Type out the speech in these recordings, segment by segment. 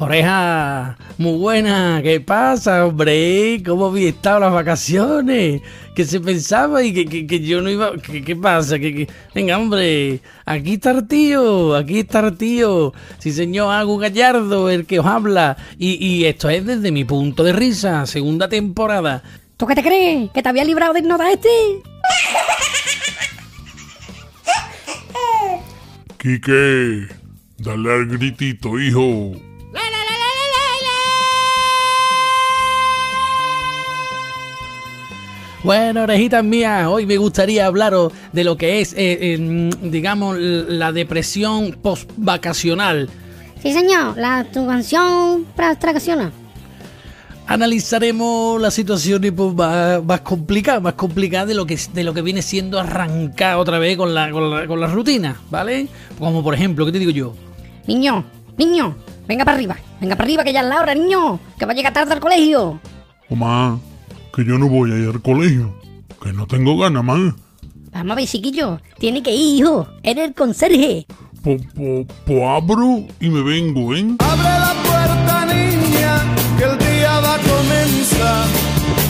Oreja, muy buena, ¿qué pasa, hombre? ¿Cómo había estado las vacaciones? ¿Qué se pensaba y que, que, yo no iba? ¿Qué, qué pasa? ¿Qué, Venga, hombre, aquí está el tío, aquí está el tío. Sí, señor, Hago Gallardo, el que os habla. Y, y esto es desde mi punto de risa, segunda temporada. ¿Tú qué te crees? ¿Que te había librado de nota este? Quique, dale al gritito, hijo. Bueno, orejitas mías, hoy me gustaría hablaros de lo que es, eh, digamos, la depresión post-vacacional. Sí, señor, la vacación vacacional analizaremos la situación pues, más, más, complicada, más complicada de lo que de lo que viene siendo arrancar otra vez con la, con la, con la rutina, ¿vale? Como por ejemplo, ¿qué te digo yo? Niño, niño, venga para arriba, venga para arriba que ya es la hora, niño, que va a llegar tarde al colegio. Mamá, que yo no voy a ir al colegio, que no tengo ganas, más. Vamos a ver, chiquillo, tiene que ir, hijo, eres el conserje. Pues po, abro y me vengo, ¿eh? Abre la puerta, niña, que el día va a comenzar.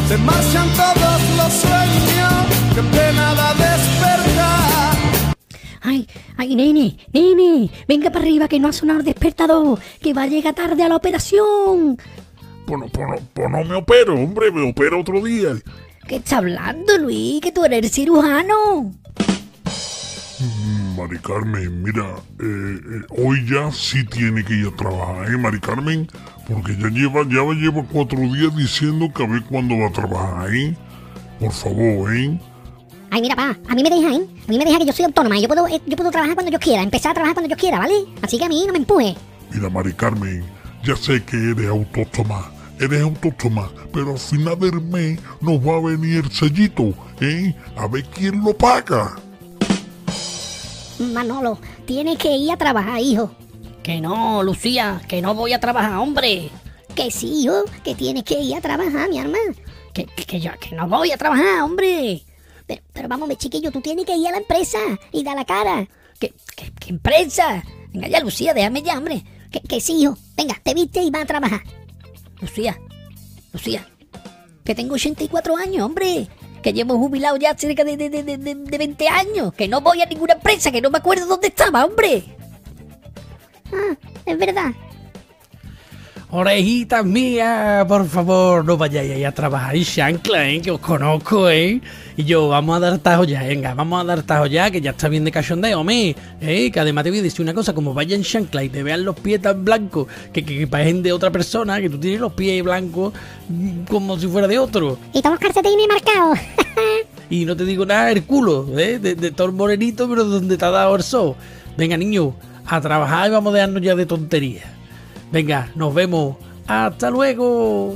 Se marchan todos los sueños, que pena da despertar. Ay, ay, nene, nene, venga para arriba que no ha sonado el despertador, que va a llegar tarde a la operación. Pues no, pues no, pues no me opero, hombre, me opero otro día. ¿Qué está hablando, Luis? Que tú eres cirujano. Mm, Mari Carmen, mira, eh, eh, hoy ya sí tiene que ir a trabajar, ¿eh, Mari Carmen? Porque ya lleva, ya lleva cuatro días diciendo que a ver cuándo va a trabajar, ¿eh? Por favor, ¿eh? Ay, mira, pa, a mí me deja, ¿eh? A mí me deja que yo soy autónoma yo puedo, eh, yo puedo trabajar cuando yo quiera, empezar a trabajar cuando yo quiera, ¿vale? Así que a mí no me empuje. Mira, Mari Carmen, ya sé que eres autónoma, eres autónoma, pero al final del mes nos va a venir el sellito, ¿eh? A ver quién lo paga. Manolo, tienes que ir a trabajar, hijo. Que no, Lucía, que no voy a trabajar, hombre. Que sí, hijo, que tienes que ir a trabajar, mi hermano. Que, que, yo, que no voy a trabajar, hombre. Pero, pero vamos, chiquillo, tú tienes que ir a la empresa y dar la cara. ¿Qué, qué, qué empresa? Venga ya, Lucía, déjame ya, hombre. Que, que sí, hijo. Venga, te viste y vas a trabajar. Lucía, Lucía, que tengo 84 años, hombre. Que llevo jubilado ya cerca de, de, de, de, 20 años. Que no voy a ninguna empresa, que no me acuerdo dónde estaba, hombre. Ah, es verdad. Orejitas mías, por favor, no vayáis a trabajar en Shankla, ¿eh? que os conozco, ¿eh? Y yo, vamos a dar tajo ya, venga, vamos a dar tajo ya, que ya está bien de cachondeo, me, ¿eh? Que además te voy a decir una cosa, como vaya en Shankla y te vean los pies tan blancos que, que, parecen de otra persona, que tú tienes los pies blancos mm, como si fuera de otro. Y todos calcetines marcados. y no te digo nada, el culo, ¿eh? De, de todo morenito, pero donde te ha dado el sol. Venga, niño, a trabajar y vamos a dejarnos ya de tonterías. Venga, nos vemos. Hasta luego.